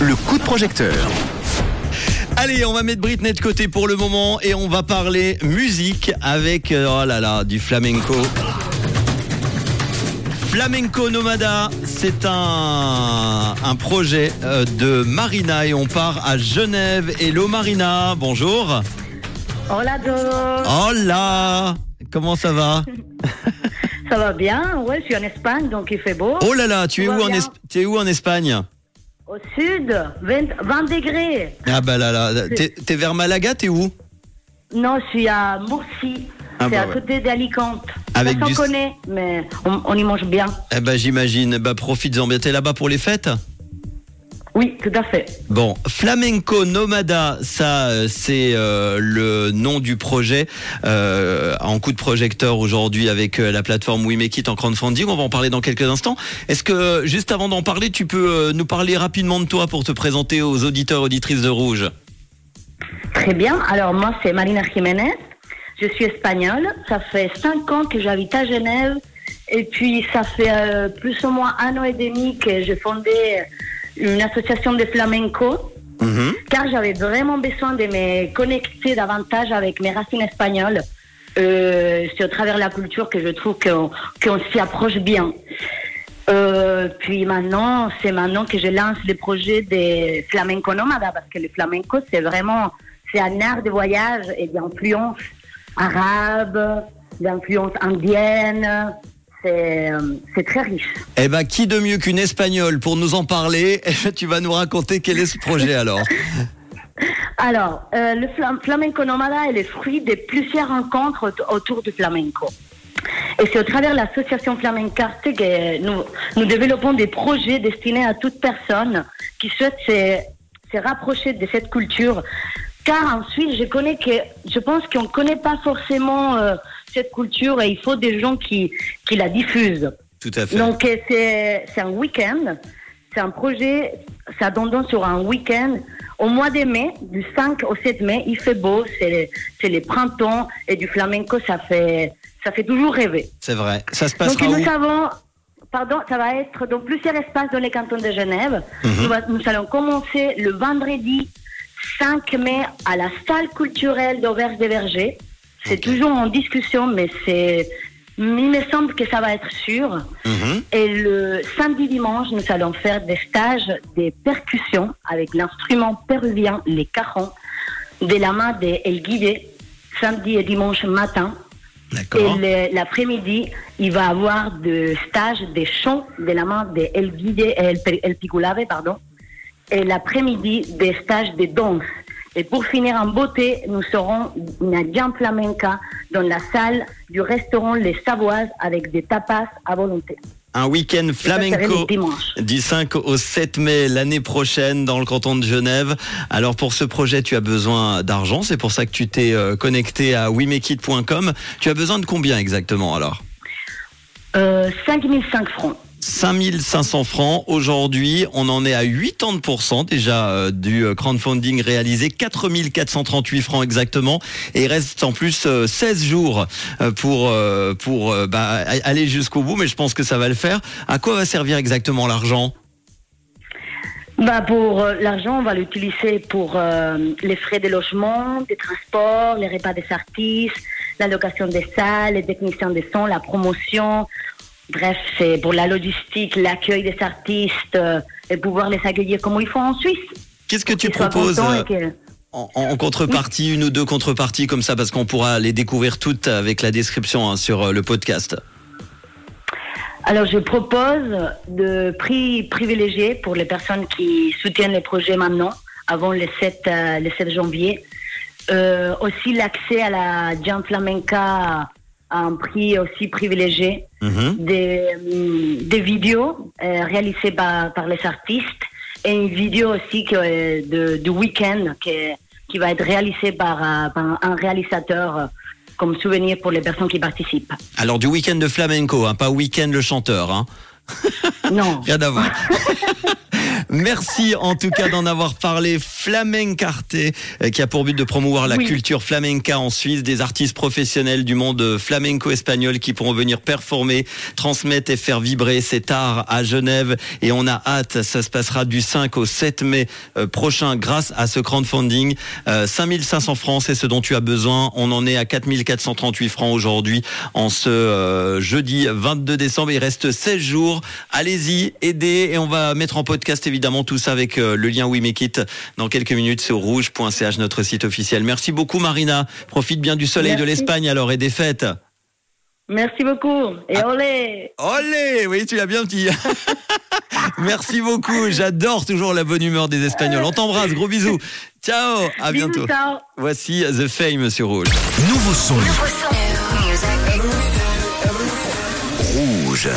Le coup de projecteur. Allez, on va mettre Britney de côté pour le moment et on va parler musique avec, euh, oh là là, du flamenco. Flamenco Nomada, c'est un, un projet euh, de Marina et on part à Genève. Hello Marina, bonjour. Hola todos. Hola, comment ça va? Ça va bien Ouais, je suis en Espagne, donc il fait beau. Oh là là, tu es, où en. Es- es où en Espagne Au sud, 20, 20 degrés. Ah bah là là, t'es vers Malaga, t'es où Non, je suis à Murcie. Ah c'est bah à ouais. côté d'Alicante. Avec du- connaît, mais on, on y mange bien. Eh bah j'imagine, bah profites-en bien, t'es là-bas pour les fêtes Oui, tout à fait. Bon, Flamenco Nomada, ça euh, c'est euh, le nom du projet euh, en coup de projecteur aujourd'hui avec euh, la plateforme We Make It en crowdfunding. On va en parler dans quelques instants. Est-ce que juste avant d'en parler, tu peux nous parler rapidement de toi pour te présenter aux auditeurs auditrices de Rouge? Très bien. Alors, moi, c'est Marina Jiménez. Je suis espagnole. Ça fait 5 ans que j'habite à Genève. Et puis, ça fait euh, plus ou moins un an et demi que j'ai fondé une association de flamenco. Mhm. car j'avais vraiment besoin de me connecter davantage avec mes racines espagnoles. Euh, c'est au travers de la culture que je trouve qu'on s'y approche bien. Euh, puis maintenant, c'est maintenant que je lance le projet des flamenco nomades, parce que le flamenco, c'est vraiment, c'est un art de voyage et d'influence arabe, d'influence indienne. C'est euh, c'est très riche. Eh ben, qui de mieux qu'une espagnole pour nous en parler Eh ben, Tu vas nous raconter quel est ce projet alors Alors, euh, le flam- flamenco nomada est le fruit de plusieurs rencontres aut- autour du flamenco. Et c'est au travers de l'association Flamencarte que nous, nous développons des projets destinés à toute personne qui souhaite se, se rapprocher de cette culture. Car ensuite, je connais que, je pense qu'on ne connaît pas forcément euh, cette culture et il faut des gens qui, qui la diffusent. Tout à fait. Donc euh, c'est c'est un week-end, c'est un projet, ça donne sur un week-end au mois de mai, du 5 au 7 mai, il fait beau, c'est c'est le printemps et du flamenco, ça fait ça fait toujours rêver. C'est vrai. Ça se Donc passera où nous avons, pardon, ça va être dans plusieurs espaces dans les cantons de Genève. Mhm. nous, nous allons commencer le vendredi 5 mai à la salle culturelle d'Auberge des Vergers. C'est toujours en discussion, mais c'est, il me semble que ça va être sûr. Mhm. Et le samedi dimanche, nous allons faire des stages de percussions avec l'instrument péruvien, les carrons, de la main de El Guide, samedi et dimanche matin. Et l'après-midi, il va avoir des stages de chants de la main de El Guide et El, El Piculave, pardon. Et l'après-midi, des stages de danse. Et pour finir en beauté, nous serons jam flamenca dans la salle du restaurant Les Savoises avec des tapas à volonté. Un week-end flamenco. Du 5 au 7 mai l'année prochaine dans le canton de Genève. Alors pour ce projet, tu as besoin d'argent. C'est pour ça que tu t'es euh, connecté à wemekit.com. Tu as besoin de combien exactement alors? Euh, 5005 francs. 5500 francs. Aujourd'hui, on en est à 80% déjà euh, du euh, crowdfunding réalisé. 4438 francs exactement. Et il reste en plus euh, 16 jours euh, pour, euh, pour euh, bah, aller jusqu'au bout. Mais je pense que ça va le faire. À quoi va servir exactement l'argent? Bah pour l'argent, on va l'utiliser pour les frais de logement, des transports, les repas des artistes, la location des salles, les techniciens de son, la promotion. Bref, c'est pour la logistique, l'accueil des artistes euh, et pouvoir les accueillir comme il faut en Suisse. Qu'est-ce que tu proposes euh, que- en, en contrepartie, une ou deux contreparties comme ça, parce qu'on pourra les découvrir toutes avec la description hein, sur euh, le podcast? Alors, je propose de prix privilégiés pour les personnes qui soutiennent les projets maintenant, avant le 7, euh, le 7 janvier. Euh, aussi, l'accès à la Jam Flamenca un prix aussi privilégié. Mhm. Des, hum, des vidéos euh, réalisées par, par les artistes et une vidéo aussi que, euh, de, du week-end que- qui va être réalisée par, euh, par un réalisateur euh, comme souvenir pour les personnes qui participent. Alors du week-end de flamenco, hein, pas week-end le chanteur. Hein. Non. Rien à voir. Merci en tout cas d'en avoir parlé. Flamencarte, euh, qui a pour but de promouvoir la Oui. culture flamenca en Suisse, des artistes professionnels du monde flamenco espagnol qui pourront venir performer, transmettre et faire vibrer cet art à Genève. Et on a hâte, ça se passera du 5 au 7 mai euh, prochain grâce à ce crowdfunding. Euh, 5500 francs, c'est ce dont tu as besoin. On en est à 4438 francs aujourd'hui en ce euh, jeudi 22 décembre. Il reste 16 jours. Allez-y, aidez et on va mettre en podcast évidemment tout ça avec euh, le lien We Make It dans quelques minutes sur rouge.ch, notre site officiel. Merci beaucoup Marina. Profite bien du soleil de l'Espagne alors et des fêtes. Merci beaucoup. Et Ah. olé Olé Oui, tu l'as bien dit. Merci beaucoup. J'adore toujours la bonne humeur des Espagnols. On t'embrasse. Gros bisous. Ciao. À Bisous, bientôt. ciao. Voici The Fame sur Rouge. Nouveau son. Rouge.